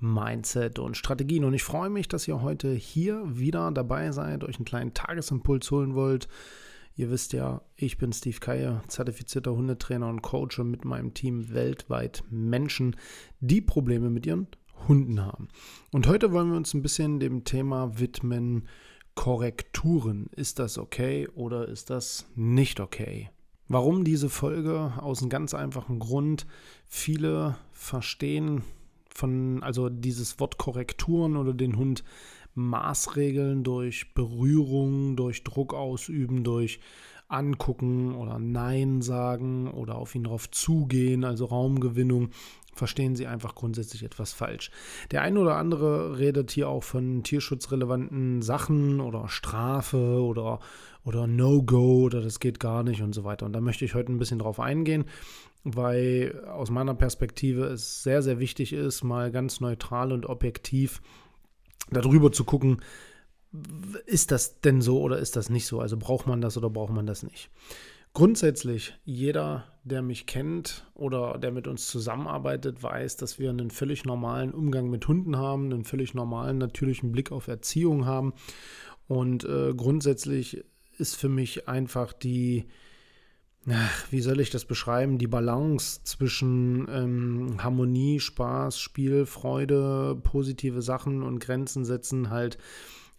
Mindset und Strategien. Und ich freue mich, dass ihr heute hier wieder dabei seid, euch einen kleinen Tagesimpuls holen wollt. Ihr wisst ja, ich bin Steve Keier, zertifizierter Hundetrainer und Coach und mit meinem Team weltweit Menschen, die Probleme mit ihren Hunden haben. Und heute wollen wir uns ein bisschen dem Thema widmen, Korrekturen. Ist das okay oder ist das nicht okay? Warum diese Folge? Aus einem ganz einfachen Grund. Viele verstehen von, also dieses Wort Korrekturen oder den Hund Maßregeln durch Berührung, durch Druck ausüben, durch angucken oder Nein sagen oder auf ihn drauf zugehen, also Raumgewinnung, verstehen sie einfach grundsätzlich etwas falsch. Der eine oder andere redet hier auch von tierschutzrelevanten Sachen oder Strafe oder, oder No-Go oder das geht gar nicht und so weiter. Und da möchte ich heute ein bisschen drauf eingehen weil aus meiner Perspektive es sehr, sehr wichtig ist, mal ganz neutral und objektiv darüber zu gucken, ist das denn so oder ist das nicht so? Also braucht man das oder braucht man das nicht? Grundsätzlich, jeder, der mich kennt oder der mit uns zusammenarbeitet, weiß, dass wir einen völlig normalen Umgang mit Hunden haben, einen völlig normalen, natürlichen Blick auf Erziehung haben. Und äh, grundsätzlich ist für mich einfach die, ach, wie soll ich das beschreiben, die Balance zwischen ähm, Harmonie, Spaß, Spiel, Freude, positive Sachen und Grenzen setzen halt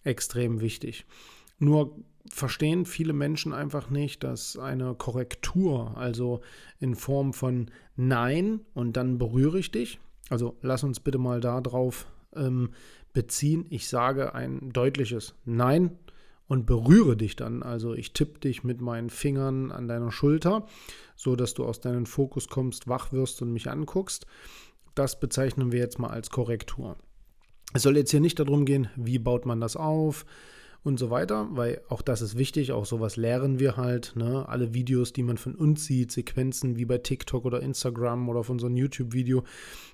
extrem wichtig. Nur verstehen viele Menschen einfach nicht, dass eine Korrektur, also in Form von Nein und dann berühre ich dich, also lass uns bitte mal darauf ähm, beziehen, ich sage ein deutliches Nein und berühre dich dann. Also ich tippe dich mit meinen Fingern an deiner Schulter, so dass du aus deinem Fokus kommst, wach wirst und mich anguckst. Das bezeichnen wir jetzt mal als Korrektur. Es soll jetzt hier nicht darum gehen, wie baut man das auf und so weiter, weil auch das ist wichtig, auch sowas lehren wir halt. Ne? Alle Videos, die man von uns sieht, Sequenzen wie bei TikTok oder Instagram oder so einem YouTube-Video,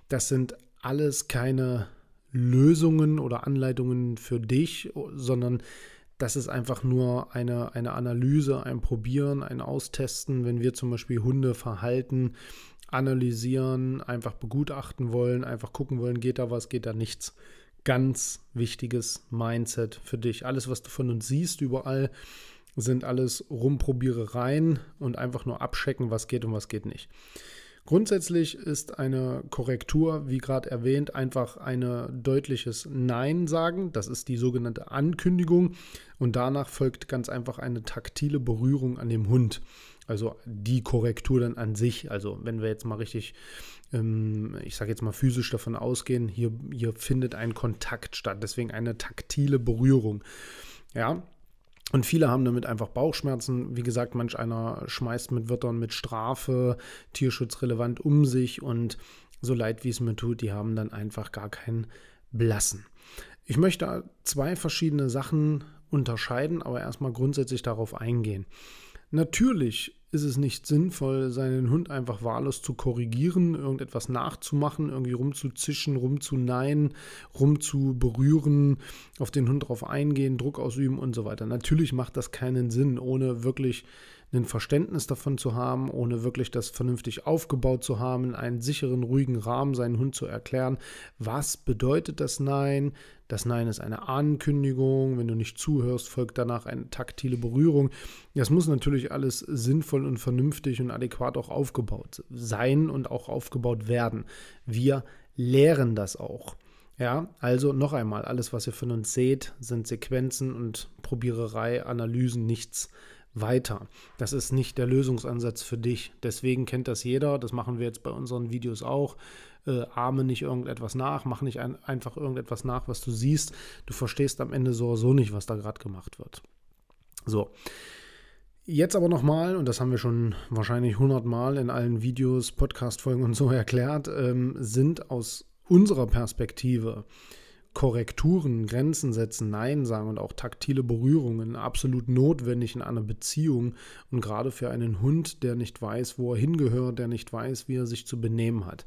das sind alles keine Lösungen oder Anleitungen für dich, sondern das ist einfach nur eine, eine Analyse, ein Probieren, ein Austesten, wenn wir zum Beispiel Hundeverhalten analysieren, einfach begutachten wollen, einfach gucken wollen, geht da was, geht da nichts. Ganz wichtiges Mindset für dich. Alles, was du von uns siehst, überall, sind alles Rumprobierereien und einfach nur abchecken, was geht und was geht nicht. Grundsätzlich ist eine Korrektur, wie gerade erwähnt, einfach ein deutliches Nein sagen. Das ist die sogenannte Ankündigung. Und danach folgt ganz einfach eine taktile Berührung an dem Hund. Also die Korrektur dann an sich. Also wenn wir jetzt mal richtig, ähm, ich sage jetzt mal physisch davon ausgehen, hier, hier findet ein Kontakt statt. Deswegen eine taktile Berührung. Ja, und viele haben damit einfach Bauchschmerzen. Wie gesagt, manch einer schmeißt mit Wörtern mit Strafe, tierschutzrelevant um sich und so leid wie es mir tut, die haben dann einfach gar keinen Blassen. Ich möchte zwei verschiedene Sachen unterscheiden, aber erstmal grundsätzlich darauf eingehen. Natürlich ist es nicht sinnvoll, seinen Hund einfach wahllos zu korrigieren, irgendetwas nachzumachen, irgendwie rumzuzischen, rumzuneien, rumzuberühren, auf den Hund drauf eingehen, Druck ausüben und so weiter. Natürlich macht das keinen Sinn, ohne wirklich ein Verständnis davon zu haben, ohne wirklich das vernünftig aufgebaut zu haben, in einen sicheren, ruhigen Rahmen seinen Hund zu erklären, was bedeutet das Nein? Das Nein ist eine Ankündigung, wenn du nicht zuhörst, folgt danach eine taktile Berührung. Das muss natürlich alles sinnvoll und vernünftig und adäquat auch aufgebaut sein und auch aufgebaut werden. Wir lehren das auch. Ja, also noch einmal, alles, was ihr von uns seht, sind Sequenzen und Probiererei, Analysen, nichts weiter. Das ist nicht der Lösungsansatz für dich. Deswegen kennt das jeder. Das machen wir jetzt bei unseren Videos auch. Äh, ahme nicht irgendetwas nach, mach nicht ein, einfach irgendetwas nach, was du siehst. Du verstehst am Ende so oder so nicht, was da gerade gemacht wird. So. Jetzt aber nochmal, und das haben wir schon wahrscheinlich hundertmal in allen Videos, Podcast-Folgen und so erklärt, ähm, sind aus unserer Perspektive Korrekturen, Grenzen setzen, Nein sagen und auch taktile Berührungen absolut notwendig in einer Beziehung und gerade für einen Hund, der nicht weiß, wo er hingehört, der nicht weiß, wie er sich zu benehmen hat.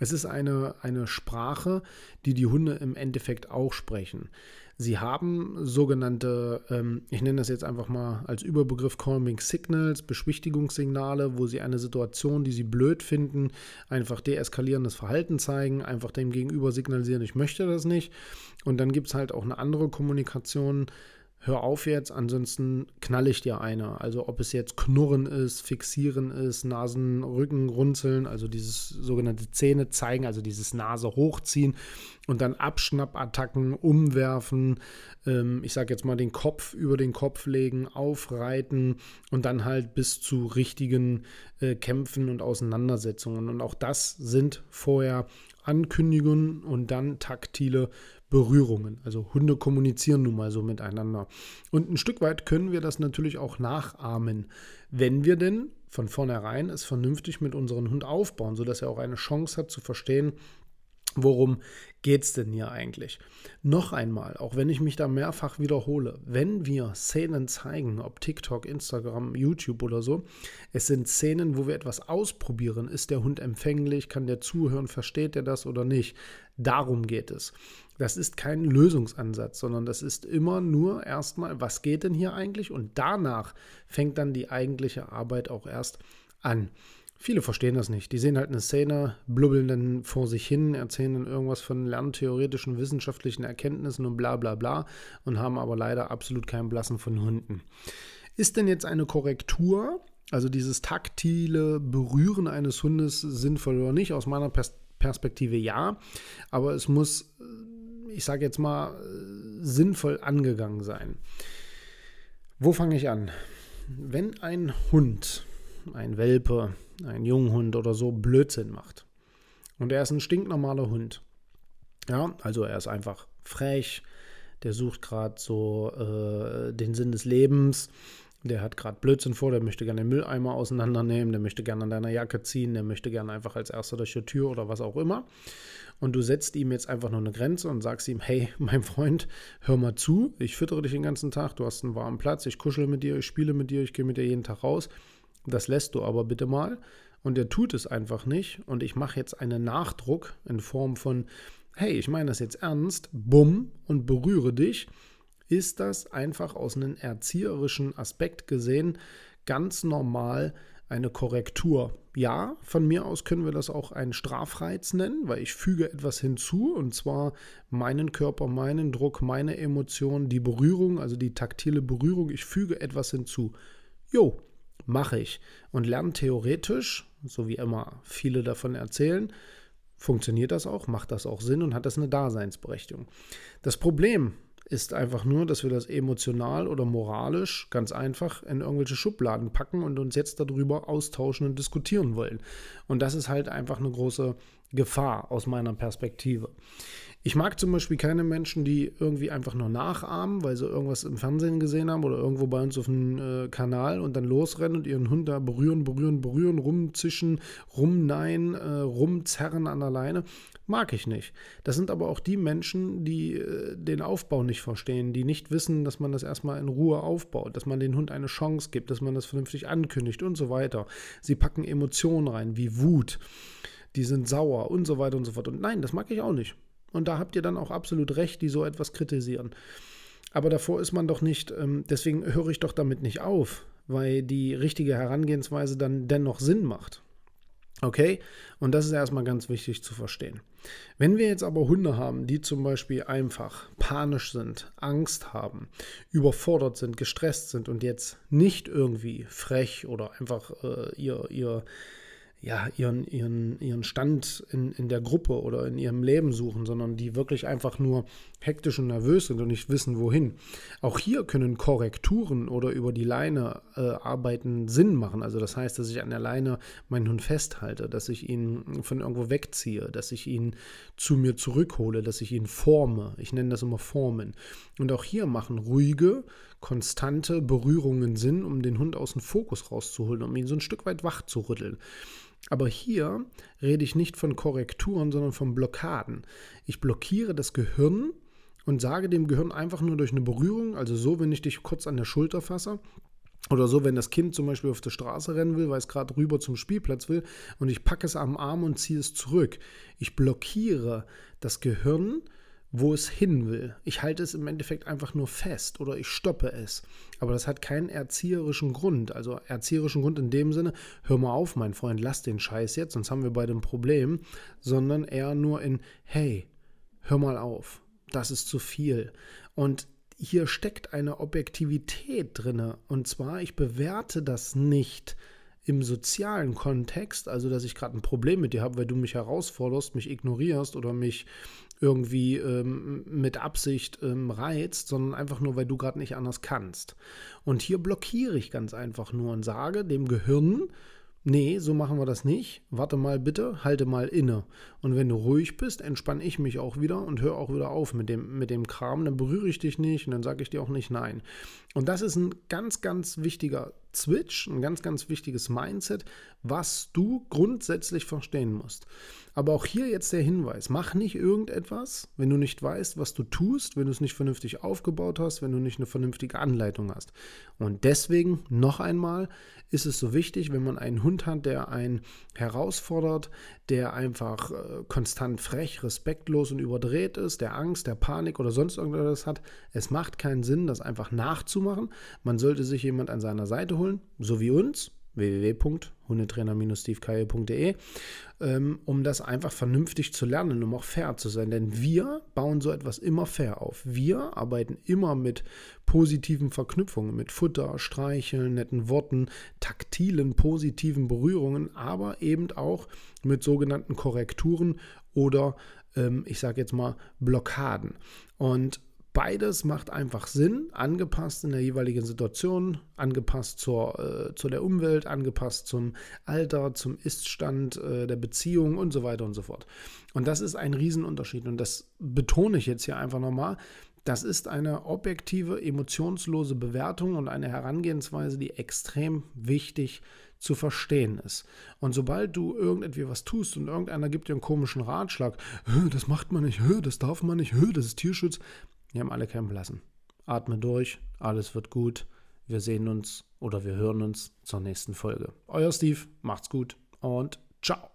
Es ist eine, eine Sprache, die die Hunde im Endeffekt auch sprechen. Sie haben sogenannte, ähm, ich nenne das jetzt einfach mal als Überbegriff Calming Signals, Beschwichtigungssignale, wo sie eine Situation, die sie blöd finden, einfach deeskalierendes Verhalten zeigen, einfach dem Gegenüber signalisieren, ich möchte das nicht. Und dann gibt es halt auch eine andere Kommunikation, hör auf jetzt, ansonsten knall ich dir eine. Also ob es jetzt Knurren ist, Fixieren ist, Nasen, Rücken, Runzeln, also dieses sogenannte Zähne zeigen, also dieses Nase hochziehen und dann Abschnappattacken, umwerfen, ähm, ich sage jetzt mal den Kopf über den Kopf legen, aufreiten und dann halt bis zu richtigen äh, Kämpfen und Auseinandersetzungen. Und auch das sind vorher Ankündigungen und dann taktile Berührungen. Also Hunde kommunizieren nun mal so miteinander. Und ein Stück weit können wir das natürlich auch nachahmen, wenn wir denn von vornherein es vernünftig mit unserem Hund aufbauen, sodass er auch eine Chance hat zu verstehen, Worum geht es denn hier eigentlich? Noch einmal, auch wenn ich mich da mehrfach wiederhole, wenn wir Szenen zeigen, ob TikTok, Instagram, YouTube oder so, es sind Szenen, wo wir etwas ausprobieren. Ist der Hund empfänglich? Kann der zuhören? Versteht er das oder nicht? Darum geht es. Das ist kein Lösungsansatz, sondern das ist immer nur erstmal, was geht denn hier eigentlich? Und danach fängt dann die eigentliche Arbeit auch erst an. Viele verstehen das nicht. Die sehen halt eine Szene, blubbeln dann vor sich hin, erzählen dann irgendwas von lerntheoretischen, wissenschaftlichen Erkenntnissen und bla bla bla und haben aber leider absolut keinen Blassen von Hunden. Ist denn jetzt eine Korrektur, also dieses taktile Berühren eines Hundes sinnvoll oder nicht? Aus meiner Pers Perspektive ja, aber es muss, ich sage jetzt mal, sinnvoll angegangen sein. Wo fange ich an? Wenn ein Hund, ein Welpe, ein Junghund oder so Blödsinn macht. Und er ist ein stinknormaler Hund. Ja, also er ist einfach frech, der sucht gerade so äh, den Sinn des Lebens, der hat gerade Blödsinn vor, der möchte gerne den Mülleimer auseinandernehmen, der möchte gerne an deiner Jacke ziehen, der möchte gerne einfach als erster durch die Tür oder was auch immer. Und du setzt ihm jetzt einfach nur eine Grenze und sagst ihm, hey, mein Freund, hör mal zu, ich füttere dich den ganzen Tag, du hast einen warmen Platz, ich kuschel mit dir, ich spiele mit dir, ich gehe mit dir jeden Tag raus. Das lässt du aber bitte mal. Und er tut es einfach nicht. Und ich mache jetzt einen Nachdruck in Form von, hey, ich meine das jetzt ernst, bumm, und berühre dich. Ist das einfach aus einem erzieherischen Aspekt gesehen ganz normal eine Korrektur? Ja, von mir aus können wir das auch einen Strafreiz nennen, weil ich füge etwas hinzu und zwar meinen Körper, meinen Druck, meine Emotionen, die Berührung, also die taktile Berührung. Ich füge etwas hinzu. Jo, mache ich. Und lernen theoretisch, so wie immer viele davon erzählen, funktioniert das auch, macht das auch Sinn und hat das eine Daseinsberechtigung. Das Problem ist einfach nur, dass wir das emotional oder moralisch ganz einfach in irgendwelche Schubladen packen und uns jetzt darüber austauschen und diskutieren wollen. Und das ist halt einfach eine große Gefahr aus meiner Perspektive. Ich mag zum Beispiel keine Menschen, die irgendwie einfach nur nachahmen, weil sie irgendwas im Fernsehen gesehen haben oder irgendwo bei uns auf dem äh, Kanal und dann losrennen und ihren Hund da berühren, berühren, berühren, rumzischen, rumneien, äh, rumzerren an der Leine. Mag ich nicht. Das sind aber auch die Menschen, die äh, den Aufbau nicht verstehen, die nicht wissen, dass man das erstmal in Ruhe aufbaut, dass man den Hund eine Chance gibt, dass man das vernünftig ankündigt und so weiter. Sie packen Emotionen rein, wie Wut. Die sind sauer und so weiter und so fort. Und nein, das mag ich auch nicht. Und da habt ihr dann auch absolut recht, die so etwas kritisieren. Aber davor ist man doch nicht, ähm, deswegen höre ich doch damit nicht auf, weil die richtige Herangehensweise dann dennoch Sinn macht. Okay? Und das ist erstmal ganz wichtig zu verstehen. Wenn wir jetzt aber Hunde haben, die zum Beispiel einfach panisch sind, Angst haben, überfordert sind, gestresst sind und jetzt nicht irgendwie frech oder einfach äh, ihr, ihr ja, ihren, ihren, ihren Stand in, in der Gruppe oder in ihrem Leben suchen, sondern die wirklich einfach nur hektisch und nervös sind und nicht wissen, wohin. Auch hier können Korrekturen oder über die Leine äh, arbeiten Sinn machen. Also das heißt, dass ich an der Leine meinen Hund festhalte, dass ich ihn von irgendwo wegziehe, dass ich ihn zu mir zurückhole, dass ich ihn forme. Ich nenne das immer Formen. Und auch hier machen ruhige, konstante Berührungen Sinn, um den Hund aus dem Fokus rauszuholen, um ihn so ein Stück weit wach zu rütteln. Aber hier rede ich nicht von Korrekturen, sondern von Blockaden. Ich blockiere das Gehirn und sage dem Gehirn einfach nur durch eine Berührung, also so, wenn ich dich kurz an der Schulter fasse, oder so, wenn das Kind zum Beispiel auf der Straße rennen will, weil es gerade rüber zum Spielplatz will und ich packe es am Arm und ziehe es zurück. Ich blockiere das Gehirn wo es hin will. Ich halte es im Endeffekt einfach nur fest oder ich stoppe es. Aber das hat keinen erzieherischen Grund. Also erzieherischen Grund in dem Sinne, hör mal auf, mein Freund, lass den Scheiß jetzt, sonst haben wir beide ein Problem. Sondern eher nur in, hey, hör mal auf, das ist zu viel. Und hier steckt eine Objektivität drin. Und zwar, ich bewerte das nicht im sozialen Kontext, also dass ich gerade ein Problem mit dir habe, weil du mich herausforderst, mich ignorierst oder mich irgendwie ähm, mit Absicht ähm, reizt, sondern einfach nur, weil du gerade nicht anders kannst. Und hier blockiere ich ganz einfach nur und sage dem Gehirn, nee, so machen wir das nicht. Warte mal bitte, halte mal inne. Und wenn du ruhig bist, entspanne ich mich auch wieder und höre auch wieder auf mit dem, mit dem Kram. Dann berühre ich dich nicht und dann sage ich dir auch nicht nein. Und das ist ein ganz, ganz wichtiger Switch, ein ganz, ganz wichtiges Mindset, was du grundsätzlich verstehen musst. Aber auch hier jetzt der Hinweis, mach nicht irgendetwas, wenn du nicht weißt, was du tust, wenn du es nicht vernünftig aufgebaut hast, wenn du nicht eine vernünftige Anleitung hast. Und deswegen noch einmal ist es so wichtig, wenn man einen Hund hat, der einen herausfordert, der einfach äh, konstant frech, respektlos und überdreht ist, der Angst, der Panik oder sonst irgendwas hat. Es macht keinen Sinn, das einfach nachzumachen. Man sollte sich jemand an seiner Seite holen, so wie uns, www.hundetrainer-stevekeier.de, ähm, um das einfach vernünftig zu lernen, um auch fair zu sein. Denn wir bauen so etwas immer fair auf. Wir arbeiten immer mit positiven Verknüpfungen, mit Futter, Streicheln, netten Worten, taktilen, positiven Berührungen, aber eben auch mit sogenannten Korrekturen oder ähm, ich sage jetzt mal Blockaden. Und Beides macht einfach Sinn, angepasst in der jeweiligen Situation, angepasst zur, äh, zu der Umwelt, angepasst zum Alter, zum Iststand äh, der Beziehung und so weiter und so fort. Und das ist ein Riesenunterschied. Und das betone ich jetzt hier einfach nochmal. Das ist eine objektive, emotionslose Bewertung und eine Herangehensweise, die extrem wichtig zu verstehen ist. Und sobald du irgendetwas tust und irgendeiner gibt dir einen komischen Ratschlag, das macht man nicht, das darf man nicht, das ist Tierschutz, wir haben alle campen lassen. Atme durch, alles wird gut. Wir sehen uns oder wir hören uns zur nächsten Folge. Euer Steve, macht's gut und ciao.